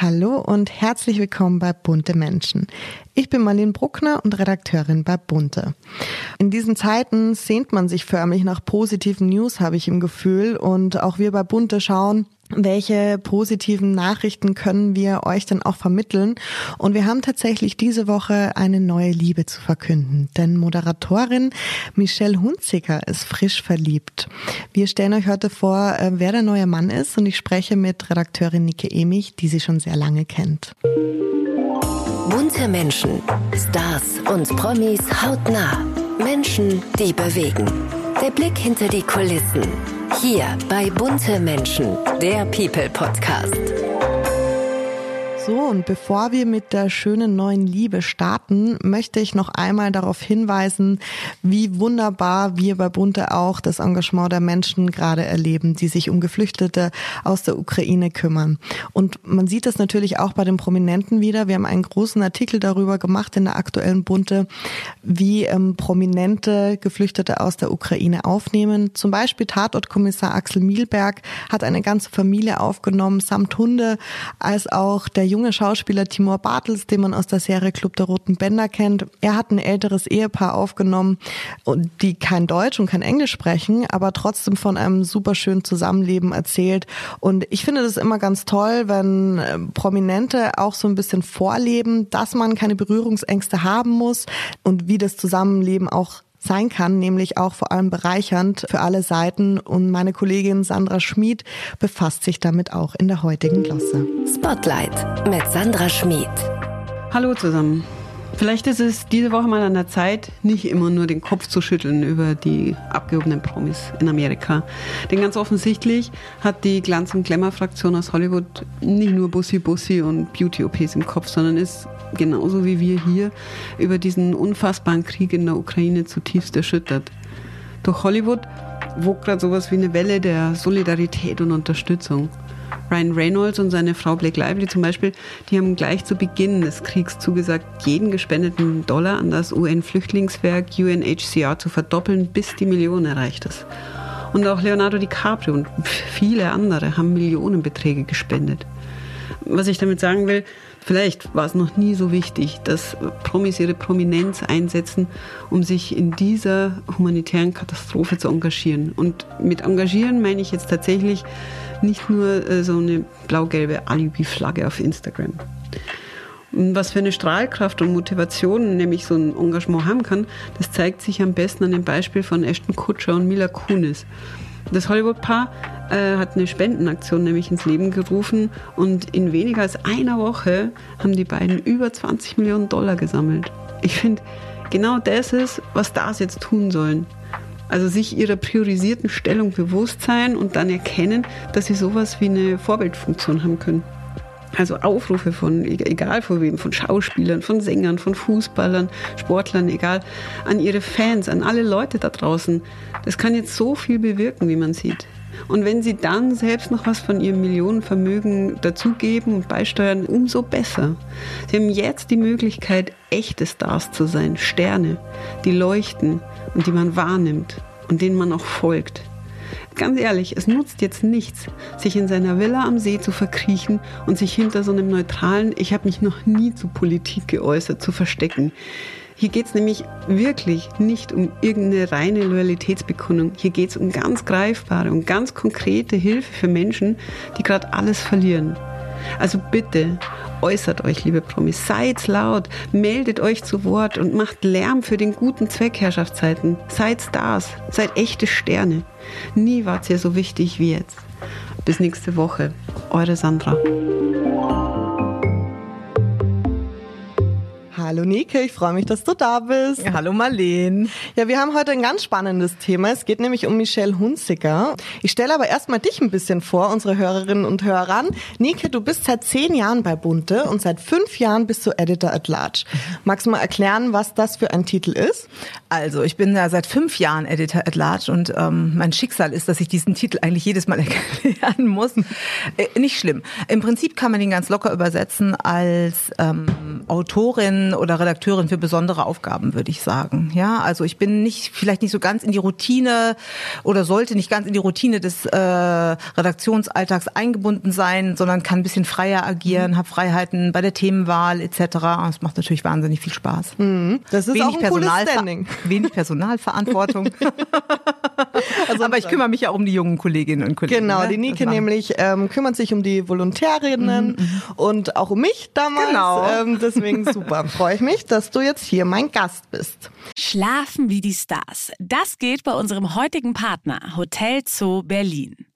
Hallo und herzlich willkommen bei Bunte Menschen. Ich bin Marlene Bruckner und Redakteurin bei Bunte. In diesen Zeiten sehnt man sich förmlich nach positiven News, habe ich im Gefühl. Und auch wir bei Bunte schauen, welche positiven Nachrichten können wir euch denn auch vermitteln? Und wir haben tatsächlich diese Woche eine neue Liebe zu verkünden, denn Moderatorin Michelle Hunziker ist frisch verliebt. Wir stellen euch heute vor, äh, wer der neue Mann ist und ich spreche mit Redakteurin Nike Emich, die sie schon sehr lange kennt. Bunte Menschen, Stars und Promis hautnah. Menschen, die bewegen. Der Blick hinter die Kulissen. Hier bei Bunte Menschen, der People Podcast. So, und bevor wir mit der schönen neuen Liebe starten, möchte ich noch einmal darauf hinweisen, wie wunderbar wir bei Bunte auch das Engagement der Menschen gerade erleben, die sich um Geflüchtete aus der Ukraine kümmern. Und man sieht das natürlich auch bei den Prominenten wieder. Wir haben einen großen Artikel darüber gemacht in der aktuellen Bunte, wie ähm, Prominente Geflüchtete aus der Ukraine aufnehmen. Zum Beispiel Tatortkommissar Axel Mielberg hat eine ganze Familie aufgenommen, samt Hunde, als auch der junge Schauspieler Timur Bartels, den man aus der Serie Club der Roten Bänder kennt. Er hat ein älteres Ehepaar aufgenommen, die kein Deutsch und kein Englisch sprechen, aber trotzdem von einem super Zusammenleben erzählt. Und ich finde das immer ganz toll, wenn äh, Prominente auch so ein bisschen vorleben, dass man keine Berührungsängste haben muss und wie das Zusammenleben auch sein kann, nämlich auch vor allem bereichernd für alle Seiten. Und meine Kollegin Sandra Schmid befasst sich damit auch in der heutigen Glosse. Spotlight mit Sandra Schmid. Hallo zusammen. Vielleicht ist es diese Woche mal an der Zeit, nicht immer nur den Kopf zu schütteln über die abgehobenen Promis in Amerika. Denn ganz offensichtlich hat die Glanz- und Glamour-Fraktion aus Hollywood nicht nur Bussi Bussi und Beauty-OPs im Kopf, sondern ist genauso wie wir hier über diesen unfassbaren Krieg in der Ukraine zutiefst erschüttert. Durch Hollywood wogt gerade sowas wie eine Welle der Solidarität und Unterstützung. Ryan Reynolds und seine Frau Blake Lively zum Beispiel, die haben gleich zu Beginn des Kriegs zugesagt, jeden gespendeten Dollar an das UN-Flüchtlingswerk UNHCR zu verdoppeln, bis die Million erreicht ist. Und auch Leonardo DiCaprio und viele andere haben Millionenbeträge gespendet. Was ich damit sagen will, vielleicht war es noch nie so wichtig, dass Promis ihre Prominenz einsetzen, um sich in dieser humanitären Katastrophe zu engagieren. Und mit engagieren meine ich jetzt tatsächlich nicht nur äh, so eine blau-gelbe Alibi-Flagge auf Instagram. Und was für eine Strahlkraft und Motivation nämlich so ein Engagement haben kann, das zeigt sich am besten an dem Beispiel von Ashton Kutscher und Mila Kunis. Das Hollywood-Paar äh, hat eine Spendenaktion nämlich ins Leben gerufen und in weniger als einer Woche haben die beiden über 20 Millionen Dollar gesammelt. Ich finde, genau das ist, was Stars jetzt tun sollen. Also sich ihrer priorisierten Stellung bewusst sein und dann erkennen, dass sie sowas wie eine Vorbildfunktion haben können. Also Aufrufe von, egal von wem, von Schauspielern, von Sängern, von Fußballern, Sportlern, egal, an ihre Fans, an alle Leute da draußen. Das kann jetzt so viel bewirken, wie man sieht. Und wenn sie dann selbst noch was von ihrem Millionenvermögen dazugeben und beisteuern, umso besser. Sie haben jetzt die Möglichkeit, echte Stars zu sein, Sterne, die leuchten und die man wahrnimmt und denen man auch folgt. Ganz ehrlich, es nutzt jetzt nichts, sich in seiner Villa am See zu verkriechen und sich hinter so einem neutralen, ich habe mich noch nie zu Politik geäußert, zu verstecken. Hier geht es nämlich wirklich nicht um irgendeine reine Loyalitätsbekundung. Hier geht es um ganz greifbare und ganz konkrete Hilfe für Menschen, die gerade alles verlieren. Also bitte, äußert euch, liebe Promis, seid laut, meldet euch zu Wort und macht Lärm für den guten Zweck, Herrschaftszeiten. Seid Stars, seid echte Sterne. Nie wart ihr so wichtig wie jetzt. Bis nächste Woche. Eure Sandra. Hallo Nike, ich freue mich, dass du da bist. Ja, hallo Marleen. Ja, wir haben heute ein ganz spannendes Thema. Es geht nämlich um Michelle Hunziker. Ich stelle aber erstmal dich ein bisschen vor, unsere Hörerinnen und Hörern. Nike, du bist seit zehn Jahren bei Bunte und seit fünf Jahren bist du Editor at Large. Magst du mal erklären, was das für ein Titel ist? Also, ich bin ja seit fünf Jahren Editor at Large und ähm, mein Schicksal ist, dass ich diesen Titel eigentlich jedes Mal erklären muss. Äh, nicht schlimm. Im Prinzip kann man ihn ganz locker übersetzen als ähm, Autorin oder Redakteurin für besondere Aufgaben, würde ich sagen. Ja, also ich bin nicht vielleicht nicht so ganz in die Routine oder sollte nicht ganz in die Routine des äh, Redaktionsalltags eingebunden sein, sondern kann ein bisschen freier agieren, habe Freiheiten bei der Themenwahl etc. Das macht natürlich wahnsinnig viel Spaß. Mhm. Das ist wenig auch ein cooles Personalver- Standing. Wenig Personalverantwortung. Aber ich kümmere mich ja auch um die jungen Kolleginnen und Kollegen. Genau, ne? die Nike war- nämlich ähm, kümmert sich um die Volontärinnen und auch um mich damals. Genau. Ähm, deswegen super. Freue ich mich, dass du jetzt hier mein Gast bist. Schlafen wie die Stars. Das geht bei unserem heutigen Partner Hotel Zoo Berlin.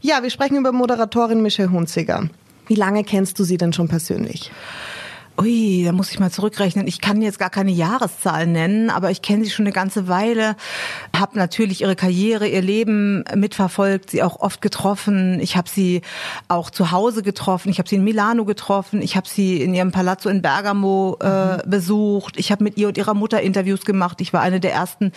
Ja, wir sprechen über Moderatorin Michelle Hunziger. Wie lange kennst du sie denn schon persönlich? Ui, da muss ich mal zurückrechnen. Ich kann jetzt gar keine Jahreszahl nennen, aber ich kenne sie schon eine ganze Weile. Habe natürlich ihre Karriere, ihr Leben mitverfolgt, sie auch oft getroffen. Ich habe sie auch zu Hause getroffen. Ich habe sie in Milano getroffen. Ich habe sie in ihrem Palazzo in Bergamo äh, besucht. Ich habe mit ihr und ihrer Mutter Interviews gemacht. Ich war eine der ersten,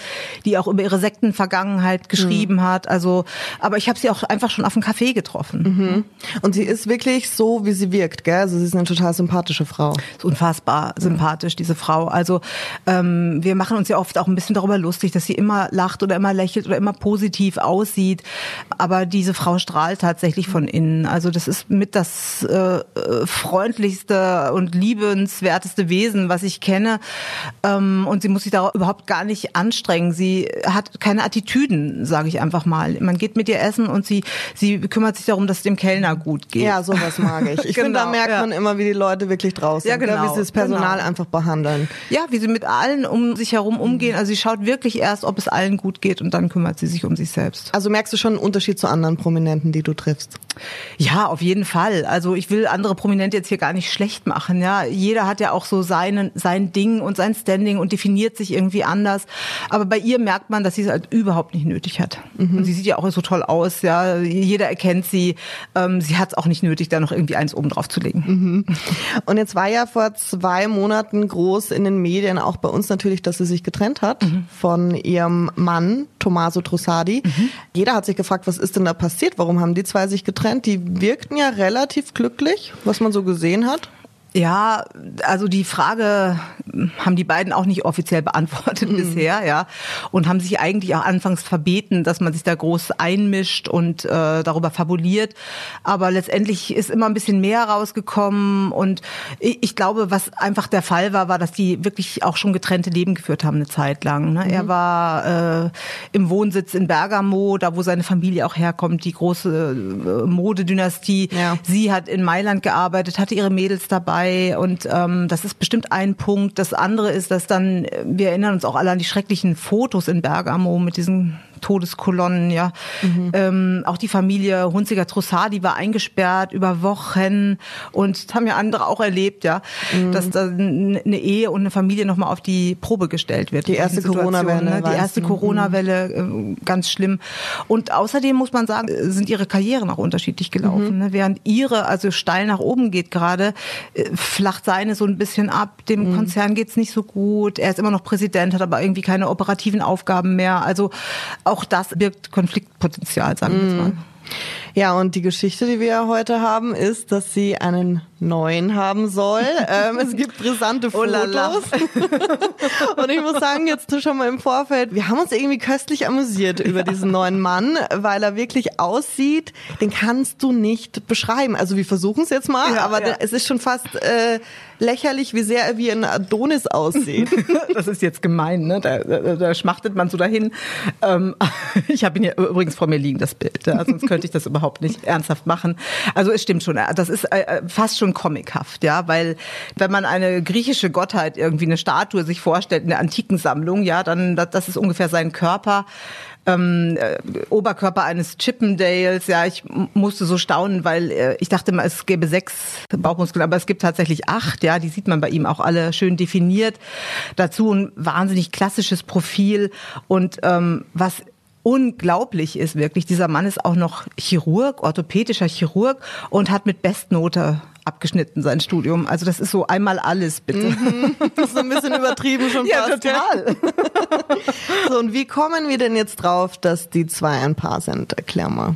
die auch über ihre Sektenvergangenheit geschrieben hat. Also, aber ich habe sie auch einfach schon auf dem Café getroffen. Und sie ist wirklich so, wie sie wirkt, gell? Also sie ist eine total sympathische Frau. Ist unfassbar sympathisch, diese Frau. Also ähm, wir machen uns ja oft auch ein bisschen darüber lustig, dass sie immer lacht oder immer lächelt oder immer positiv aussieht. Aber diese Frau strahlt tatsächlich von innen. Also das ist mit das äh, freundlichste und liebenswerteste Wesen, was ich kenne. Ähm, und sie muss sich da überhaupt gar nicht anstrengen. Sie hat keine Attitüden, sage ich einfach mal. Man geht mit ihr essen und sie, sie kümmert sich darum, dass es dem Kellner gut geht. Ja, sowas mag ich. Ich finde, da Genau, merkt ja. man immer, wie die Leute wirklich draußen Ja, genau, wie sie das Personal genau. einfach behandeln. Ja, wie sie mit allen um sich herum umgehen. Also sie schaut wirklich erst, ob es allen gut geht und dann kümmert sie sich um sich selbst. Also merkst du schon einen Unterschied zu anderen Prominenten, die du triffst? Ja, auf jeden Fall. Also ich will andere Prominente jetzt hier gar nicht schlecht machen. Ja, jeder hat ja auch so seinen, sein Ding und sein Standing und definiert sich irgendwie anders. Aber bei ihr merkt man, dass sie es halt überhaupt nicht nötig hat. Und sie sieht ja auch so toll aus. Ja, jeder erkennt sie. Ähm, sie hat es auch nicht nötig, da noch irgendwie eins oben drauf zu legen. Und jetzt war ja vor zwei Monaten groß in den Medien, auch bei uns natürlich, dass sie sich getrennt hat von ihrem Mann, Tommaso Trussardi. Jeder hat sich gefragt, was ist denn da passiert? Warum haben die zwei sich getrennt? Die wirkten ja relativ glücklich, was man so gesehen hat. Ja, also die Frage haben die beiden auch nicht offiziell beantwortet bisher, ja, und haben sich eigentlich auch anfangs verbeten, dass man sich da groß einmischt und äh, darüber fabuliert. Aber letztendlich ist immer ein bisschen mehr rausgekommen und ich, ich glaube, was einfach der Fall war, war, dass die wirklich auch schon getrennte Leben geführt haben eine Zeit lang. Ne? Er war äh, im Wohnsitz in Bergamo, da wo seine Familie auch herkommt, die große äh, Modedynastie. Ja. Sie hat in Mailand gearbeitet, hatte ihre Mädels dabei und ähm, das ist bestimmt ein Punkt. Das andere ist, dass dann, äh, wir erinnern uns auch alle an die schrecklichen Fotos in Bergamo mit diesen Todeskolonnen, ja. Ähm, auch die Familie Hunziger Trussardi war eingesperrt über Wochen und das haben ja andere auch erlebt, ja, dass da eine Ehe und eine Familie nochmal auf die Probe gestellt wird. Die erste Corona-Welle, Ne? Die erste du. Corona-Welle, äh, ganz schlimm. Und außerdem muss man sagen, sind ihre Karrieren auch unterschiedlich gelaufen. Ne? Während ihre also steil nach oben geht gerade, äh, flacht seine so ein bisschen ab. Dem Konzern geht's nicht so gut. Er ist immer noch Präsident, hat aber irgendwie keine operativen Aufgaben mehr. Also auch das birgt Konfliktpotenzial, sagen wir jetzt mal. Ja, und die Geschichte, die wir ja heute haben, ist, dass sie einen neuen haben soll. ähm, es gibt brisante Oh Fotos. und ich muss sagen, jetzt schon mal im Vorfeld, wir haben uns irgendwie köstlich amüsiert über diesen neuen Mann, weil er wirklich aussieht, den kannst du nicht beschreiben. Also wir versuchen es jetzt mal, Ja, aber ja. es ist schon fast... Äh, lächerlich, wie sehr er wie ein Adonis aussieht. das ist jetzt gemein, ne? Da, da, da schmachtet man so dahin. Ähm, ich habe ihn ja übrigens vor mir liegen, das Bild. Ja? Sonst könnte ich das überhaupt nicht ernsthaft machen. Also es stimmt schon, das ist äh, fast schon comichaft, ja, weil wenn man eine griechische Gottheit irgendwie eine Statue sich vorstellt in der antiken Sammlung, ja, dann das ist ungefähr sein Körper ähm, äh, Oberkörper eines Chippendales. Ja, ich musste so staunen, weil äh, ich dachte mal, es gäbe sechs Bauchmuskeln, aber es gibt tatsächlich acht. Ja, die sieht man bei ihm auch alle schön definiert. Dazu ein wahnsinnig klassisches Profil und ähm, was unglaublich ist wirklich. Dieser Mann ist auch noch Chirurg, orthopädischer Chirurg und hat mit Bestnote abgeschnitten sein Studium. Also das ist so einmal alles, bitte. Mhm. Das ist so ein bisschen übertrieben schon ja, fast. total. so, und wie kommen wir denn jetzt drauf, dass die zwei ein Paar sind? Erklär mal.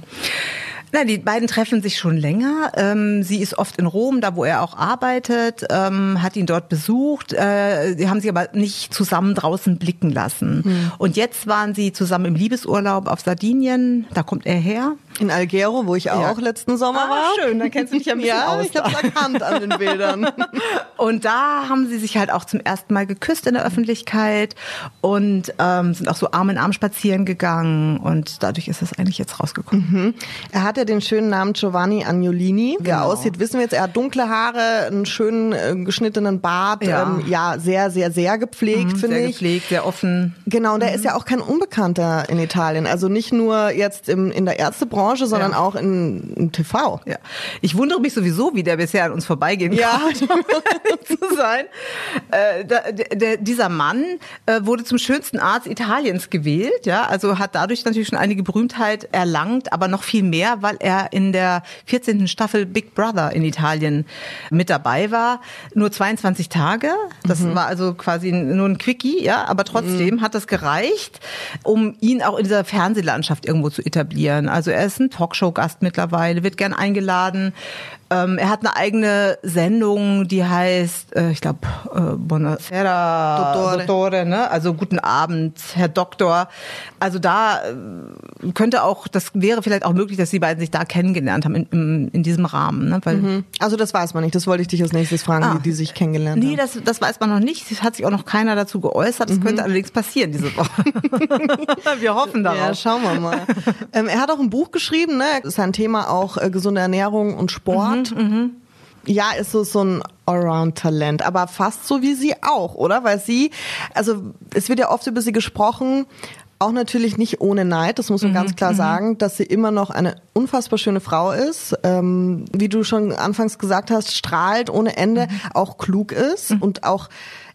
Na, die beiden treffen sich schon länger. Ähm, sie ist oft in Rom, da wo er auch arbeitet, ähm, hat ihn dort besucht. Äh, sie haben sich aber nicht zusammen draußen blicken lassen. Hm. Und jetzt waren sie zusammen im Liebesurlaub auf Sardinien. Da kommt er her. In Algero, wo ich auch ja. letzten Sommer ah, war. Schön, dann kennst du dich ja ein bisschen ja, aus. ich habe erkannt an den Bildern. und da haben sie sich halt auch zum ersten Mal geküsst in der Öffentlichkeit und ähm, sind auch so Arm in Arm spazieren gegangen und dadurch ist es eigentlich jetzt rausgekommen. Mhm. Er hatte den schönen Namen Giovanni Agnolini. Wie er genau. aussieht, wissen wir jetzt. Er hat dunkle Haare, einen schönen äh, geschnittenen Bart. Ja. Ähm, ja, sehr, sehr, sehr gepflegt, mhm, finde ich. Sehr gepflegt, sehr offen. Genau, und mhm. er ist ja auch kein Unbekannter in Italien. Also nicht nur jetzt im, in der Ärztebranche, sondern ja. auch in, in, TV. Ja. Ich wundere mich sowieso, wie der bisher an uns vorbeigehen ja. zu sein. Äh, da, der, dieser Mann äh, wurde zum schönsten Arzt Italiens gewählt. Ja, also hat dadurch natürlich schon einige Berühmtheit erlangt, aber noch viel mehr, weil er in der 14. Staffel Big Brother in Italien mit dabei war. Nur 22 Tage. Das mhm. war also quasi nur ein Quickie, ja, aber trotzdem mhm. hat das gereicht, um ihn auch in dieser Fernsehlandschaft irgendwo zu etablieren. Also er ist ein Talkshow-Gast mittlerweile, wird gern eingeladen ähm, er hat eine eigene Sendung, die heißt, äh, ich glaube, äh, Buonasera Dottore. Dottore, ne? also guten Abend, Herr Doktor. Also da äh, könnte auch, das wäre vielleicht auch möglich, dass die beiden sich da kennengelernt haben in, in, in diesem Rahmen. Ne? Weil, mhm. Also das weiß man nicht, das wollte ich dich als nächstes fragen, ah. wie die sich kennengelernt nee, haben. Nee, das, das weiß man noch nicht, es hat sich auch noch keiner dazu geäußert, das mhm. könnte allerdings passieren diese Woche. wir hoffen darauf. Ja, schauen wir mal. ähm, er hat auch ein Buch geschrieben, ne? sein Thema auch äh, gesunde Ernährung und Sport. Mhm hat. Mhm, ja, ist so, so ein Allround-Talent, aber fast so wie sie auch, oder? Weil sie, also es wird ja oft über sie gesprochen, auch natürlich nicht ohne Neid, das muss man mhm, ganz klar mhm. sagen, dass sie immer noch eine unfassbar schöne Frau ist, ähm, wie du schon anfangs gesagt hast, strahlt ohne Ende, mhm. auch klug ist mhm. und auch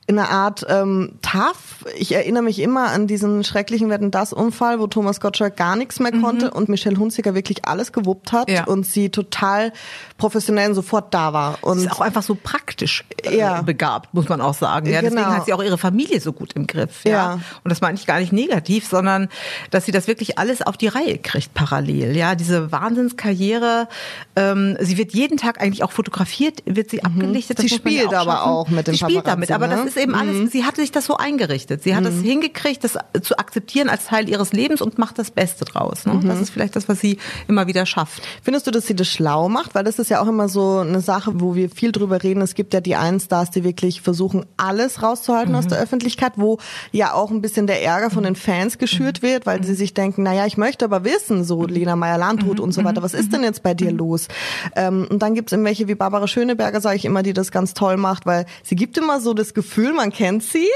in einer Art ähm, tough. Ich erinnere mich immer an diesen schrecklichen Wetten das Unfall, wo Thomas Gottschalk gar nichts mehr konnte mhm. und Michelle Hunziker wirklich alles gewuppt hat ja. und sie total professionell sofort da war. Und sie ist auch einfach so praktisch äh, ja. begabt, muss man auch sagen. Ja, deswegen genau. hat sie auch ihre Familie so gut im Griff. Ja. ja. Und das meine ich gar nicht negativ, sondern dass sie das wirklich alles auf die Reihe kriegt parallel. Ja, diese Wahnsinnskarriere. Ähm, sie wird jeden Tag eigentlich auch fotografiert, wird sie mhm. abgelichtet. Sie spielt aber schaffen. auch mit dem Sie spielt damit, aber ne? das ist eben alles, mhm. sie hat sich das so eingerichtet. Sie hat es mhm. hingekriegt, das zu akzeptieren als Teil ihres Lebens und macht das Beste draus. Ne? Mhm. Das ist vielleicht das, was sie immer wieder schafft. Findest du, dass sie das schlau macht? Weil das ist ja auch immer so eine Sache, wo wir viel drüber reden. Es gibt ja die einen Stars, die wirklich versuchen, alles rauszuhalten aus der mhm. Öffentlichkeit, wo ja auch ein bisschen der Ärger von den Fans geschürt wird, weil sie sich denken, naja, ich möchte aber wissen, so Lena Meyer-Landrut und so weiter, was ist denn jetzt bei dir los? Ähm, und dann gibt es welche wie Barbara Schöneberger, sage ich immer, die das ganz toll macht, weil sie gibt immer so das Gefühl, man kennt sie,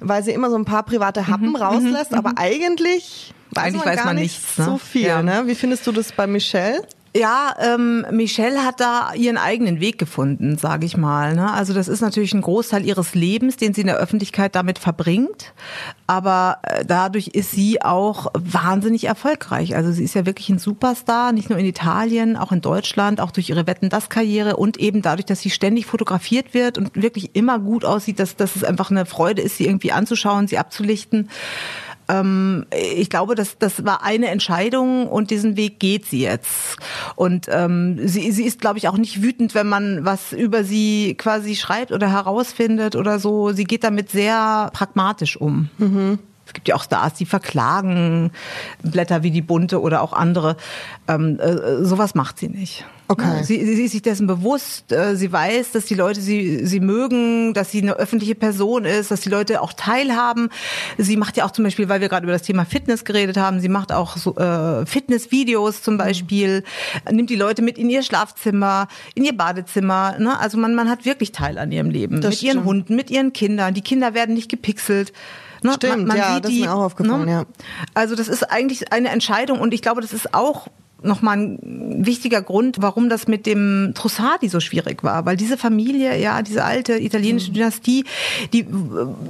weil sie immer so ein paar private Happen mhm, rauslässt, mhm, aber mhm. eigentlich weiß eigentlich man weiß man nichts ne? so viel. Ja. Ne? Wie findest du das bei Michelle? Ja, ähm, Michelle hat da ihren eigenen Weg gefunden, sage ich mal. Ne? Also das ist natürlich ein Großteil ihres Lebens, den sie in der Öffentlichkeit damit verbringt. Aber äh, dadurch ist sie auch wahnsinnig erfolgreich. Also sie ist ja wirklich ein Superstar, nicht nur in Italien, auch in Deutschland, auch durch ihre Wetten das Karriere und eben dadurch, dass sie ständig fotografiert wird und wirklich immer gut aussieht, dass, dass es einfach eine Freude ist, sie irgendwie anzuschauen, sie abzulichten ähm, ich glaube, das, das war eine Entscheidung und diesen Weg geht sie jetzt. Und ähm, sie, sie ist, glaube ich, auch nicht wütend, wenn man was über sie quasi schreibt oder herausfindet oder so. Sie geht damit sehr pragmatisch um. Mhm. Es gibt ja auch Stars, die verklagen Blätter wie die Bunte oder auch andere. Ähm, äh, sowas macht sie nicht. Okay. Sie, sie ist sich dessen bewusst, äh, sie weiß, dass die Leute sie, sie mögen, dass sie eine öffentliche Person ist, dass die Leute auch teilhaben. Sie macht ja auch zum Beispiel, weil wir gerade über das Thema Fitness geredet haben, sie macht auch so, äh, Fitnessvideos zum Beispiel, nimmt die Leute mit in ihr Schlafzimmer, in ihr Badezimmer. Ne? Also man, man hat wirklich Teil an ihrem Leben. Das mit ihren stimmt. Hunden, mit ihren Kindern. Die Kinder werden nicht gepixelt. Ne? Stimmt, ja, das ist mir auch aufgefallen, ja. Also das ist eigentlich eine Entscheidung und ich glaube, das ist auch nochmal ein wichtiger Grund, warum das mit dem Trussardi so schwierig war. Weil diese Familie, ja, diese alte italienische Mhm. Dynastie, die äh,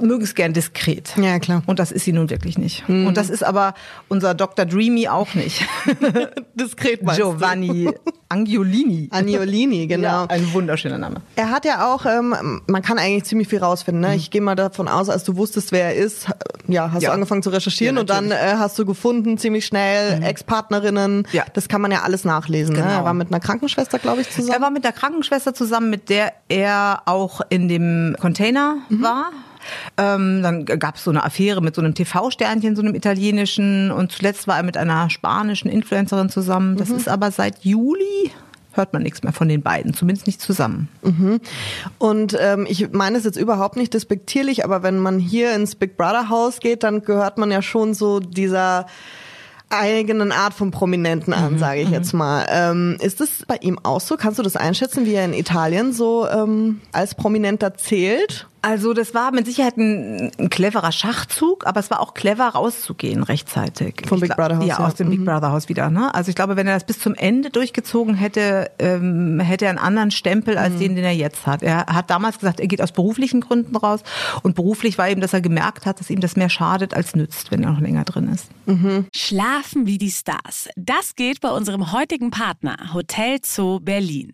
mögen es gern diskret. Ja, klar. Und das ist sie nun wirklich nicht. Mhm. Und das ist aber unser Dr. Dreamy auch nicht. Diskret meinst? Giovanni Angiolini. Agnolini, genau. Ja, ein wunderschöner Name. Er hat ja auch, ähm, man kann eigentlich ziemlich viel rausfinden. Ne? Ich gehe mal davon aus, als du wusstest, wer er ist, ja, hast Ja. du angefangen zu recherchieren Ja, und dann äh, hast du gefunden, ziemlich schnell, Ex-Partnerinnen. Ja. Das kann man ja alles nachlesen. Ne? Genau. Er war mit einer Krankenschwester, glaube ich, Er zusammen. war mit der Krankenschwester zusammen, mit der er auch in dem Container war. Ähm, dann gab es so eine Affäre mit so einem TV-Sternchen, so einem italienischen. Und zuletzt war er mit einer spanischen Influencerin zusammen. Das ist aber seit Juli hört man nichts mehr von den beiden, zumindest nicht zusammen. Und ähm, ich meine es jetzt überhaupt nicht despektierlich, aber wenn man hier ins Big Brother Haus geht, dann gehört man ja schon so dieser eigenen Art von Prominenten an, sage ich jetzt mal. Ähm, ist es bei ihm auch so? Kannst du das einschätzen, wie er in Italien so ähm, als Prominenter zählt? Also das war mit Sicherheit ein, ein cleverer Schachzug, aber es war auch clever rauszugehen rechtzeitig. Vom Big Brother Haus, Ja, ja. aus dem Big Brother Haus wieder. Ne? Also ich glaube, wenn er das bis zum Ende durchgezogen hätte, ähm, hätte er einen anderen Stempel als den, den er jetzt hat. Er hat damals gesagt, er geht aus beruflichen Gründen raus und beruflich war eben, dass er gemerkt hat, dass ihm das mehr schadet als nützt, wenn er noch länger drin ist. Schlafen wie die Stars. Das geht bei unserem heutigen Partner Hotel Zoo Berlin.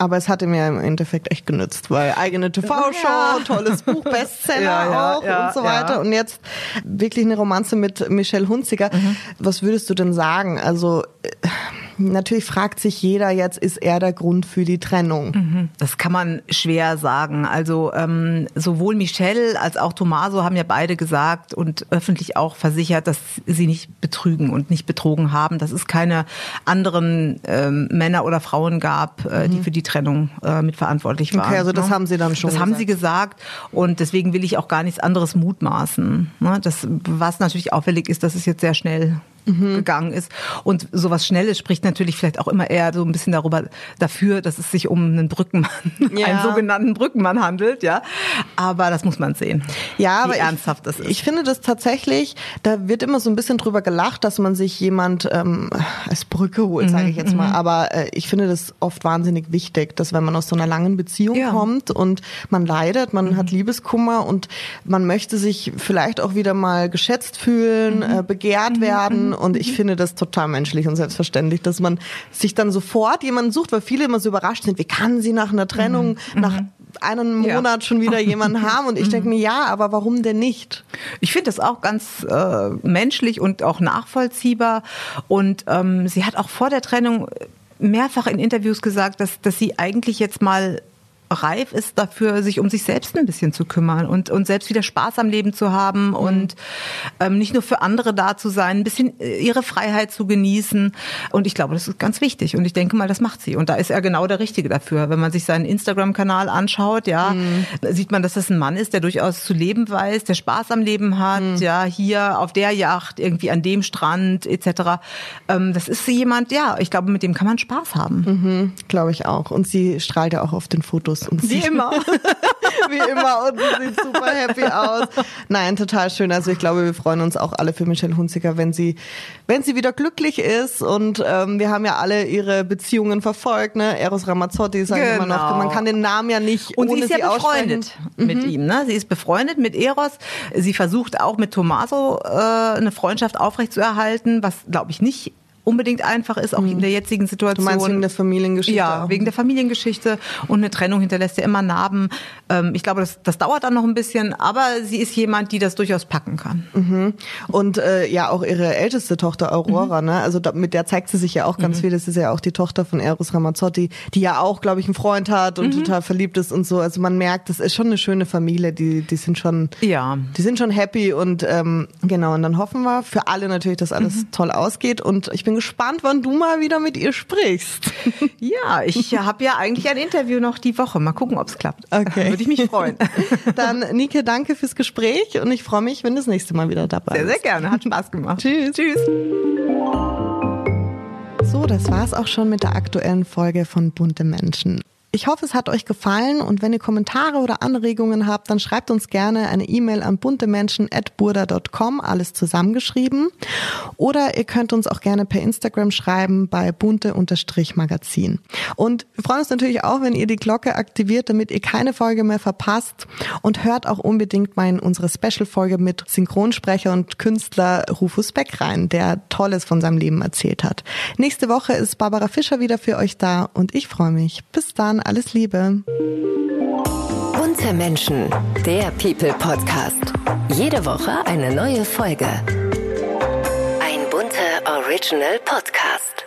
Aber es hatte mir im Endeffekt echt genützt, weil eigene TV-Show, Ja. tolles Buch, Bestseller Ja, auch ja, und so weiter. Und jetzt wirklich eine Romanze mit Michelle Hunziker. Was würdest du denn sagen? Also äh, natürlich fragt sich jeder jetzt, ist er der Grund für die Trennung? Das kann man schwer sagen. Also ähm, sowohl Michelle als auch Tommaso haben ja beide gesagt und öffentlich auch versichert, dass sie nicht betrügen und nicht betrogen haben, dass es keine anderen ähm, Männer oder Frauen gab, äh, die für die Trennung äh, mitverantwortlich waren. Mhm. Okay, also das ne? haben sie dann schon Das haben gesagt. sie gesagt und deswegen will ich auch gar nichts anderes mutmaßen. Ne? Das, was natürlich auffällig ist, dass es jetzt sehr schnell Mhm. gegangen ist. Und sowas Schnelles spricht natürlich vielleicht auch immer eher so ein bisschen darüber dafür, dass es sich um einen Brückenmann, Ja. einen sogenannten Brückenmann handelt, ja. Aber das muss man sehen. Ja, aber ernsthaft das ist. Ich finde das tatsächlich, da wird immer so ein bisschen drüber gelacht, dass man sich jemand ähm, als Brücke holt, Mhm, sage ich jetzt mal. Aber äh, ich finde das oft wahnsinnig wichtig, dass wenn man aus so einer langen Beziehung Ja. Mhm. kommt und man leidet, man hat Liebeskummer und man möchte sich vielleicht auch wieder mal geschätzt fühlen, Mhm. äh, begehrt werden. Und ich finde das total menschlich und selbstverständlich, dass man sich dann sofort jemanden sucht, weil viele immer so überrascht sind, wie kann sie nach einer Trennung, nach einem Mhm. Ja. Monat schon wieder jemanden haben? Und ich denke mir, ja, aber warum denn nicht? Ich finde das auch ganz äh, menschlich und auch nachvollziehbar. Und ähm, sie hat auch vor der Trennung mehrfach in Interviews gesagt, dass, dass sie eigentlich jetzt mal reif ist dafür, sich um sich selbst ein bisschen zu kümmern und, und selbst wieder Spaß am Leben zu haben mhm. und ähm, nicht nur für andere da zu sein, ein bisschen äh, ihre Freiheit zu genießen. Und ich glaube, das ist ganz wichtig. Und ich denke mal, das macht sie. Und da ist er genau der Richtige dafür. Wenn man sich seinen Instagram-Kanal anschaut, ja, mhm. sieht man, dass das ein Mann ist, der durchaus zu leben weiß, der Spaß am Leben hat, mhm. ja, hier auf der Yacht, irgendwie an dem Strand etc. Ähm, das ist jemand, ja, ich glaube, mit dem kann man Spaß haben. Mhm, glaube ich auch. Und sie strahlt ja auch auf den Fotos. Und Wie immer. Wie immer. Und sie sieht super happy aus. Nein, total schön. Also ich glaube, wir freuen uns auch alle für Michelle Hunziker, wenn sie, wenn sie wieder glücklich ist. Und ähm, wir haben ja alle ihre Beziehungen verfolgt. Ne? Eros Ramazzotti, sagen genau. immer noch. Man kann den Namen ja nicht Und ohne sie ist ja befreundet mit mhm. ihm. Ne? Sie ist befreundet mit Eros. Sie versucht auch mit Tommaso äh, eine Freundschaft aufrechtzuerhalten, was, glaube ich, nicht unbedingt einfach ist, auch mhm. in der jetzigen Situation. Du meinst wegen der Familiengeschichte? Ja, wegen der Familiengeschichte und eine Trennung hinterlässt ja immer Narben. Ähm, ich glaube, das, das dauert dann noch ein bisschen, aber sie ist jemand, die das durchaus packen kann. Mhm. Und äh, ja, auch ihre älteste Tochter Aurora, mhm. ne? Also da, mit der zeigt sie sich ja auch ganz mhm. viel. Das ist ja auch die Tochter von Eros Ramazzotti, die ja auch, glaube ich, einen Freund hat und mhm. total verliebt ist und so. Also man merkt, das ist schon eine schöne Familie. Die, die sind schon, ja, die sind schon happy und ähm, genau. Und dann hoffen wir für alle natürlich, dass alles mhm. toll ausgeht. Und ich bin gespannt, wann du mal wieder mit ihr sprichst. Ja, ich habe ja eigentlich ein Interview noch die Woche. Mal gucken, ob es klappt. Okay. Würde ich mich freuen. Dann, Nike, danke fürs Gespräch und ich freue mich, wenn du das nächste Mal wieder dabei bist. Sehr, sehr gerne. Hat Spaß gemacht. Tschüss. Tschüss. So, das war's auch schon mit der aktuellen Folge von Bunte Menschen. Ich hoffe, es hat euch gefallen und wenn ihr Kommentare oder Anregungen habt, dann schreibt uns gerne eine E-Mail an buntemenschen.burda.com, alles zusammengeschrieben. Oder ihr könnt uns auch gerne per Instagram schreiben bei bunte-magazin. Und wir freuen uns natürlich auch, wenn ihr die Glocke aktiviert, damit ihr keine Folge mehr verpasst und hört auch unbedingt mal in unsere Special-Folge mit Synchronsprecher und Künstler Rufus Beck rein, der Tolles von seinem Leben erzählt hat. Nächste Woche ist Barbara Fischer wieder für euch da und ich freue mich. Bis dann alles Liebe. Bunte Menschen, der People Podcast. Jede Woche eine neue Folge. Ein bunter Original Podcast.